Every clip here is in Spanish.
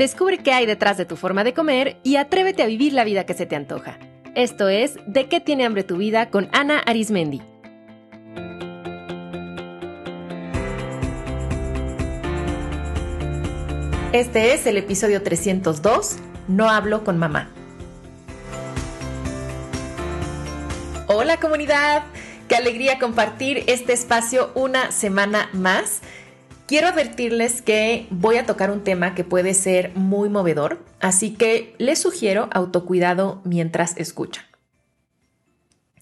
Descubre qué hay detrás de tu forma de comer y atrévete a vivir la vida que se te antoja. Esto es De qué tiene hambre tu vida con Ana Arismendi. Este es el episodio 302, No hablo con mamá. Hola comunidad, qué alegría compartir este espacio una semana más. Quiero advertirles que voy a tocar un tema que puede ser muy movedor, así que les sugiero autocuidado mientras escuchan.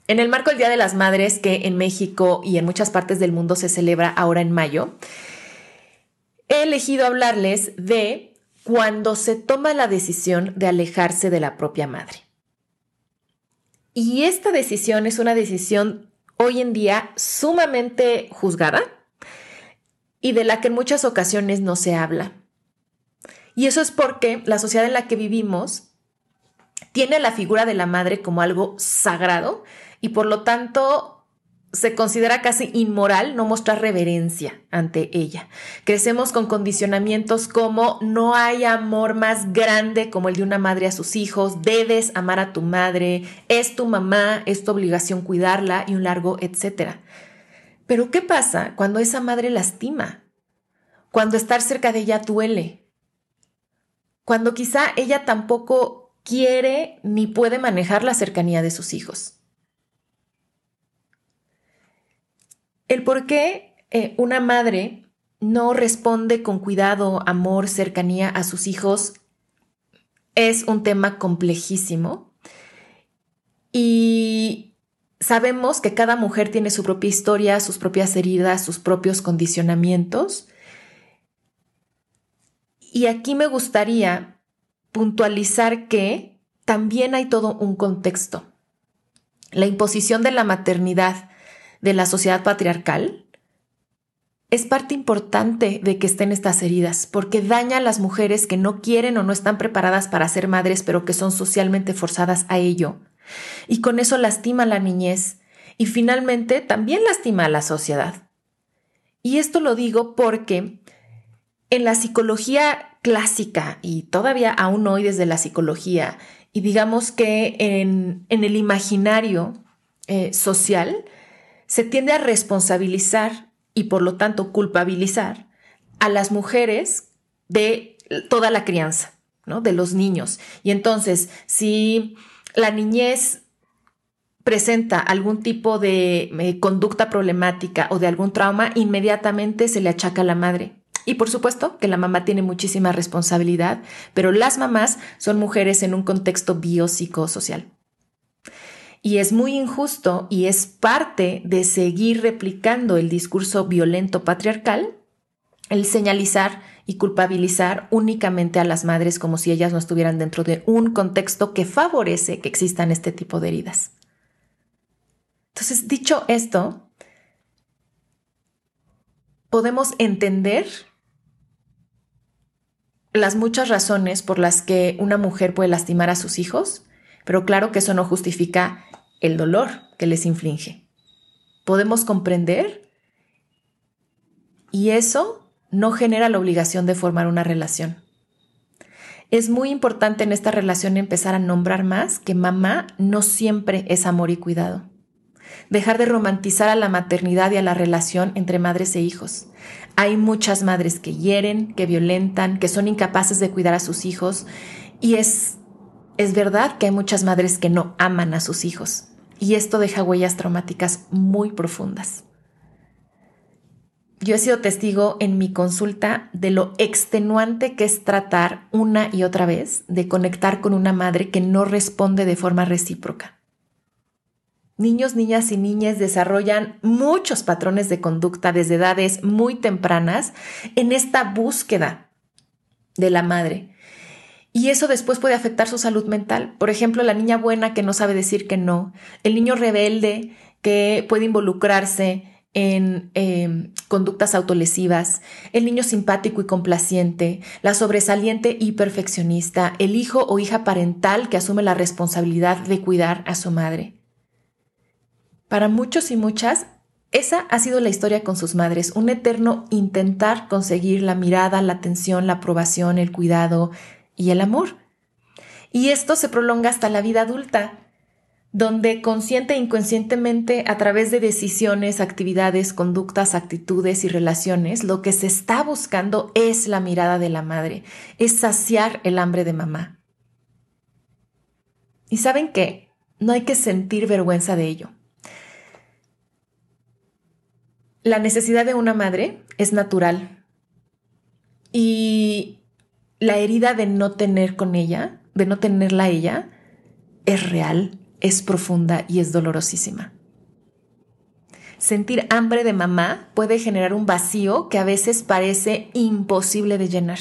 En el marco del Día de las Madres, que en México y en muchas partes del mundo se celebra ahora en mayo, he elegido hablarles de cuando se toma la decisión de alejarse de la propia madre. Y esta decisión es una decisión hoy en día sumamente juzgada y de la que en muchas ocasiones no se habla. Y eso es porque la sociedad en la que vivimos tiene la figura de la madre como algo sagrado y por lo tanto se considera casi inmoral no mostrar reverencia ante ella. Crecemos con condicionamientos como no hay amor más grande como el de una madre a sus hijos, debes amar a tu madre, es tu mamá, es tu obligación cuidarla y un largo etcétera. Pero ¿qué pasa cuando esa madre lastima? Cuando estar cerca de ella duele. Cuando quizá ella tampoco quiere ni puede manejar la cercanía de sus hijos. El por qué eh, una madre no responde con cuidado, amor, cercanía a sus hijos es un tema complejísimo y sabemos que cada mujer tiene su propia historia, sus propias heridas, sus propios condicionamientos. Y aquí me gustaría puntualizar que también hay todo un contexto. La imposición de la maternidad de la sociedad patriarcal, es parte importante de que estén estas heridas, porque daña a las mujeres que no quieren o no están preparadas para ser madres, pero que son socialmente forzadas a ello. Y con eso lastima la niñez y finalmente también lastima a la sociedad. Y esto lo digo porque en la psicología clásica y todavía aún hoy desde la psicología, y digamos que en, el imaginario eh, social, se tiende a responsabilizar y por lo tanto culpabilizar a las mujeres de toda la crianza, ¿no? De los niños. Y entonces, si la niñez presenta algún tipo de eh, conducta problemática o de algún trauma, inmediatamente se le achaca a la madre. Y por supuesto que la mamá tiene muchísima responsabilidad, pero las mamás son mujeres en un contexto biopsicosocial. Y es muy injusto y es parte de seguir replicando el discurso violento patriarcal el señalizar y culpabilizar únicamente a las madres como si ellas no estuvieran dentro de un contexto que favorece que existan este tipo de heridas. Entonces, dicho esto, podemos entender las muchas razones por las que una mujer puede lastimar a sus hijos, pero claro que eso no justifica el dolor que les inflige. Podemos comprender y eso no genera la obligación de formar una relación. Es muy importante en esta relación empezar a nombrar más que mamá no siempre es amor y cuidado. Dejar de romantizar a la maternidad y a la relación entre madres e hijos. Hay muchas madres que hieren, que violentan, que son incapaces de cuidar a sus hijos y es es verdad que hay muchas madres que no aman a sus hijos y esto deja huellas traumáticas muy profundas. Yo he sido testigo en mi consulta de lo extenuante que es tratar una y otra vez de conectar con una madre que no responde de forma recíproca. Niños, niñas y niñas desarrollan muchos patrones de conducta desde edades muy tempranas en esta búsqueda de la madre y eso después puede afectar su salud mental. Por ejemplo, la niña buena que no sabe decir que no, el niño rebelde que puede involucrarse en em, conductas autolesivas, el niño simpático y complaciente, la sobresaliente y perfeccionista, el hijo o hija parental que asume la responsabilidad de cuidar a su madre. Para muchos y muchas, esa ha sido la historia con sus madres, un eterno intentar conseguir la mirada, la atención, la aprobación, el cuidado y el amor. Y esto se prolonga hasta la vida adulta, donde consciente e inconscientemente a través de decisiones, actividades, conductas, actitudes y relaciones, lo que se está buscando es la mirada de la madre, es saciar el hambre de mamá. ¿Y saben qué? No hay que sentir vergüenza de ello. La necesidad de una madre es natural y la herida de no tener con ella, de no tenerla ella, es real, es profunda y es dolorosísima. Sentir hambre de mamá puede generar un vacío que a veces parece imposible de llenar.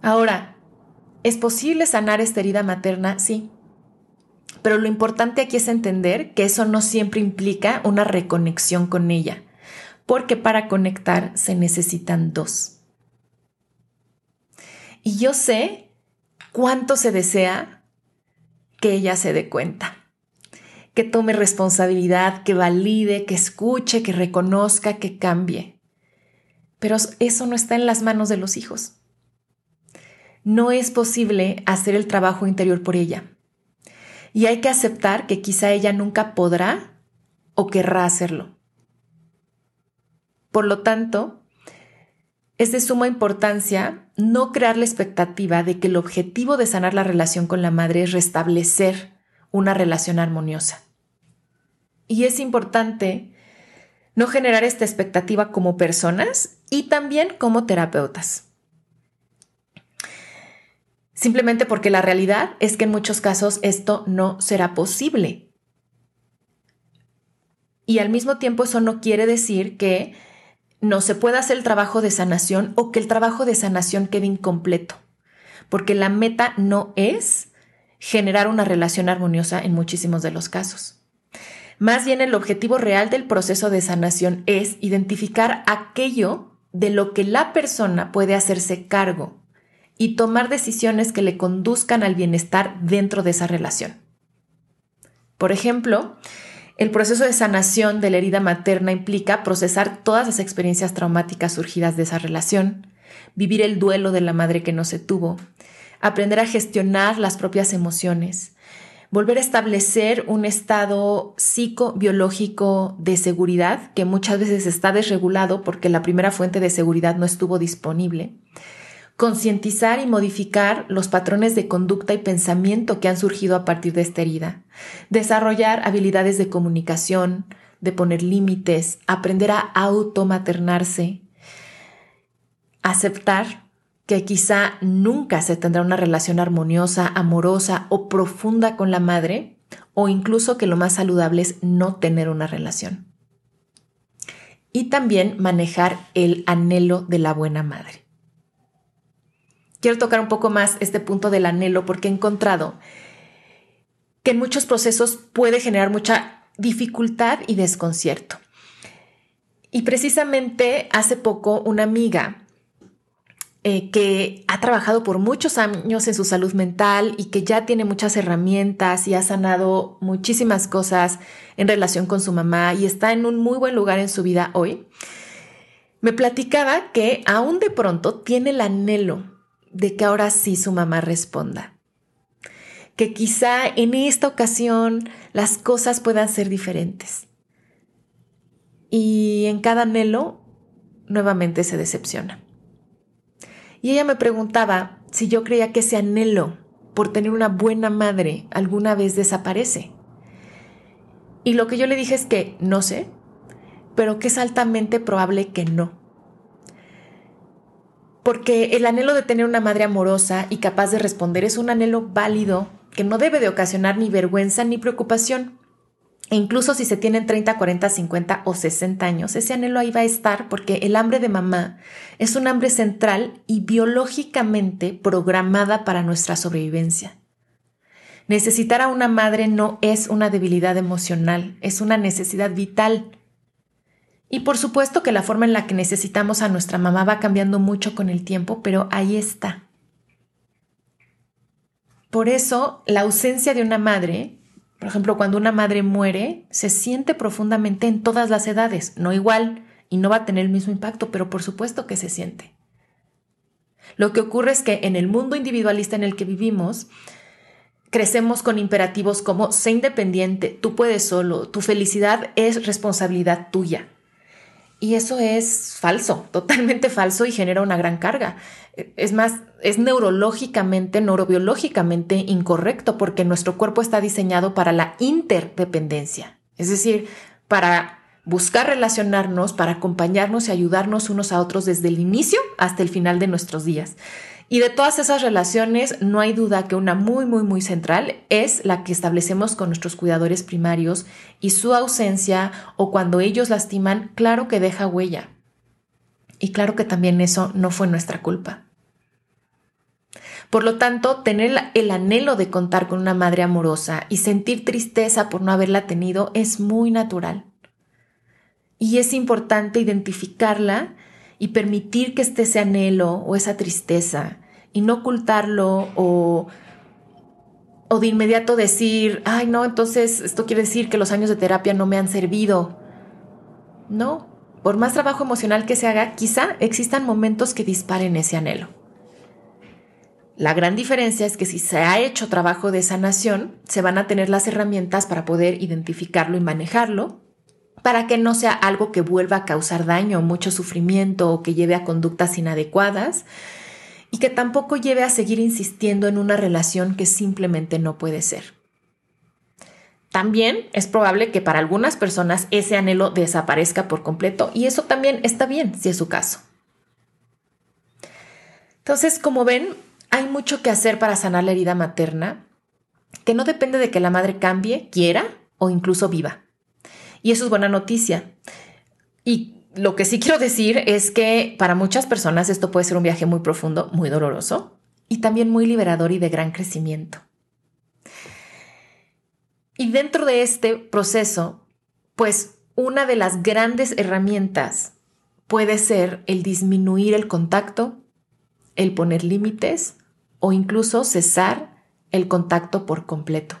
Ahora, ¿es posible sanar esta herida materna? Sí. Pero lo importante aquí es entender que eso no siempre implica una reconexión con ella, porque para conectar se necesitan dos. Y yo sé cuánto se desea que ella se dé cuenta, que tome responsabilidad, que valide, que escuche, que reconozca, que cambie. Pero eso no está en las manos de los hijos. No es posible hacer el trabajo interior por ella y hay que aceptar que quizá ella nunca podrá o querrá hacerlo. Por lo tanto, es de suma importancia no crear la expectativa de que el objetivo de sanar la relación con la madre es restablecer una relación armoniosa. Y es importante no generar esta expectativa como personas y también como terapeutas simplemente porque la realidad es que en muchos casos esto no será posible. Y al mismo tiempo eso no quiere decir que no se pueda hacer el trabajo de sanación o que el trabajo de sanación quede incompleto, porque la meta no es generar una relación armoniosa en muchísimos de los casos. Más bien el objetivo real del proceso de sanación es identificar aquello de lo que la persona puede hacerse cargo y tomar decisiones que le conduzcan al bienestar dentro de esa relación. Por ejemplo, el proceso de sanación de la herida materna implica procesar todas las experiencias traumáticas surgidas de esa relación, vivir el duelo de la madre que no se tuvo, aprender a gestionar las propias emociones, volver a establecer un estado psicobiológico de seguridad que muchas veces está desregulado porque la primera fuente de seguridad no estuvo disponible concientizar y modificar los patrones de conducta y pensamiento que han surgido a partir de esta herida, desarrollar habilidades de comunicación, de poner límites, aprender a automaternarse, aceptar que quizá nunca se tendrá una relación armoniosa, amorosa o profunda con la madre, o incluso que lo más saludable es no tener una relación. Y también manejar el anhelo de la buena madre quiero tocar un poco más este punto del anhelo porque he encontrado que en muchos procesos puede generar mucha dificultad y desconcierto. Y precisamente hace poco una amiga eh, que ha trabajado por muchos años en su salud mental y que ya tiene muchas herramientas y ha sanado muchísimas cosas en relación con su mamá y está en un muy buen lugar en su vida hoy, me platicaba que aún de pronto tiene el anhelo de que ahora sí su mamá responda. Que quizá en esta ocasión las cosas puedan ser diferentes. Y en cada anhelo nuevamente se decepciona. Y ella me preguntaba si yo creía que ese anhelo por tener una buena madre alguna vez desaparece. Y lo que yo le dije es que no sé, pero que es altamente probable que no porque el anhelo de tener una madre amorosa y capaz de responder es un anhelo válido que no debe de ocasionar ni vergüenza ni preocupación. E incluso si se tienen 30, 40, 50 o 60 años, ese anhelo ahí va a estar porque el hambre de mamá es un hambre central y biológicamente programada para nuestra sobrevivencia. Necesitar a una madre no es una debilidad emocional, es una necesidad vital y por supuesto que la forma en la que necesitamos a nuestra mamá va cambiando mucho con el tiempo, pero ahí está. Por eso, la ausencia de una madre Por ejemplo, cuando una madre muere, se siente profundamente en todas las edades, no igual y no va a tener el mismo impacto, pero por supuesto que se siente. Lo que ocurre es que en el mundo individualista en el que vivimos, crecemos con imperativos como sé independiente, tú puedes solo, tu felicidad es responsabilidad tuya. Y eso es falso, totalmente falso y genera una gran carga. Es más, es neurológicamente, neurobiológicamente incorrecto porque nuestro cuerpo está diseñado para la interdependencia, es decir, para buscar relacionarnos, para acompañarnos y ayudarnos unos a otros desde el inicio hasta el final de nuestros días. Y de todas esas relaciones, no hay duda que una muy, muy, muy central es la que establecemos con nuestros cuidadores primarios y su ausencia o cuando ellos lastiman, claro que deja huella. Y claro que también eso no fue nuestra culpa. Por lo tanto, tener el anhelo de contar con una madre amorosa y sentir tristeza por no haberla tenido es muy natural. Y es importante identificarla y permitir que esté ese anhelo o esa tristeza y no ocultarlo o, o de inmediato decir, ay no, entonces esto quiere decir que los años de terapia no me han servido. No, por más trabajo emocional que se haga, quizá existan momentos que disparen ese anhelo. La gran diferencia es que si se ha hecho trabajo de sanación, se van a tener las herramientas para poder identificarlo y manejarlo para que no sea algo que vuelva a causar daño, mucho sufrimiento o que lleve a conductas inadecuadas y que tampoco lleve a seguir insistiendo en una relación que simplemente no puede ser. También es probable que para algunas personas ese anhelo desaparezca por completo y eso también está bien si es su caso. Entonces, como ven, hay mucho que hacer para sanar la herida materna, que no depende de que la madre cambie, quiera o incluso viva. Y eso es buena noticia. Y lo que sí quiero decir es que para muchas personas esto puede ser un viaje muy profundo, muy doloroso y también muy liberador y de gran crecimiento. Y dentro de este proceso, pues una de las grandes herramientas puede ser el disminuir el contacto, el poner límites o incluso cesar el contacto por completo.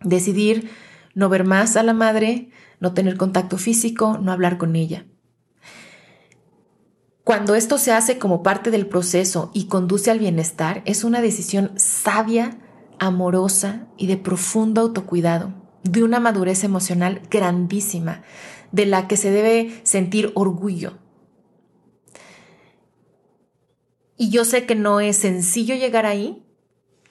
Decidir no ver más a la madre, no tener contacto físico, no hablar con ella. Cuando esto se hace como parte del proceso y conduce al bienestar, es una decisión sabia, amorosa y de profundo autocuidado, de una madurez emocional grandísima, de la que se debe sentir orgullo. Y yo sé que no es sencillo llegar ahí,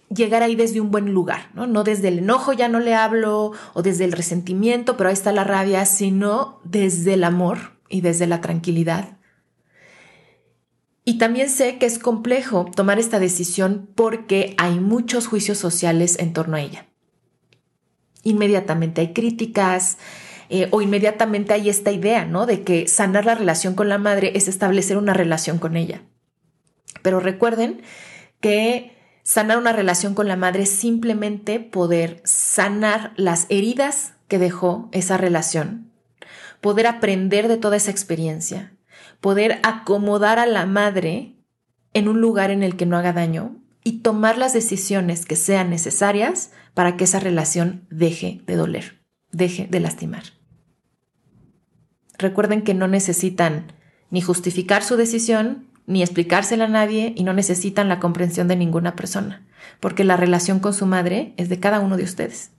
llegar ahí desde un buen lugar, ¿no? Desde el enojo ya no le hablo o desde el resentimiento, pero ahí está la rabia, sino desde el amor y desde la tranquilidad. Y también sé que es complejo tomar esta decisión porque hay muchos juicios sociales en torno a ella. Inmediatamente hay críticas eh, o inmediatamente hay esta idea, ¿no? De que sanar la relación con la madre es establecer una relación con ella. Pero recuerden que Sanar una relación con la madre es simplemente poder sanar las heridas que dejó esa relación, poder aprender de toda esa experiencia, poder acomodar a la madre en un lugar en el que no haga daño y tomar las decisiones que sean necesarias para que esa relación deje de doler, deje de lastimar. Recuerden que no necesitan ni justificar su decisión ni explicársela a nadie y no necesitan la comprensión de ninguna persona, porque la relación con su madre es de cada uno de ustedes.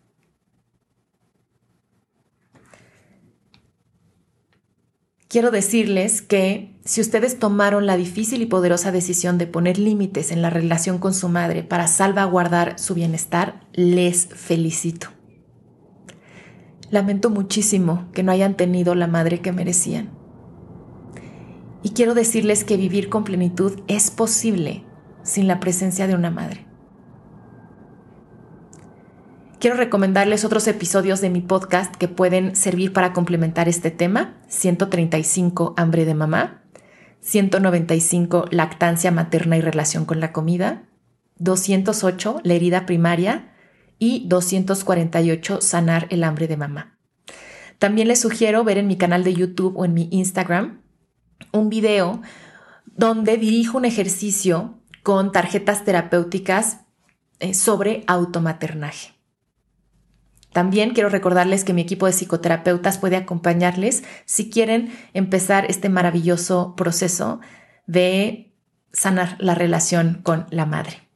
Quiero decirles que si ustedes tomaron la difícil y poderosa decisión de poner límites en la relación con su madre para salvaguardar su bienestar, les felicito. Lamento muchísimo que no hayan tenido la madre que merecían. Y quiero decirles que vivir con plenitud es posible sin la presencia de una madre. Quiero recomendarles otros episodios de mi podcast que pueden servir para complementar este tema. 135, hambre de mamá. 195, lactancia materna y relación con la comida. 208, la herida primaria. Y 248, sanar el hambre de mamá. También les sugiero ver en mi canal de YouTube o en mi Instagram un video donde dirijo un ejercicio con tarjetas terapéuticas eh, sobre automaternaje. También quiero recordarles que mi equipo de psicoterapeutas puede acompañarles si quieren empezar este maravilloso proceso de sanar la relación con la madre.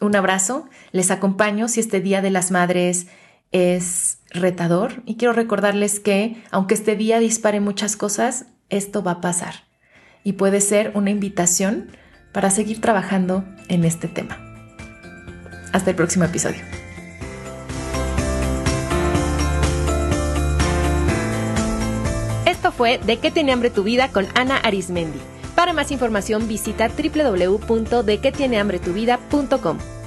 Un abrazo, les acompaño si este Día de las Madres es retador y quiero recordarles que aunque este día dispare muchas cosas, esto va a pasar y puede ser una invitación para seguir trabajando en este tema. Hasta el próximo episodio. Esto fue De qué tiene hambre tu vida con Ana Arismendi. Para más información visita www.dequetienehambretuvida.com.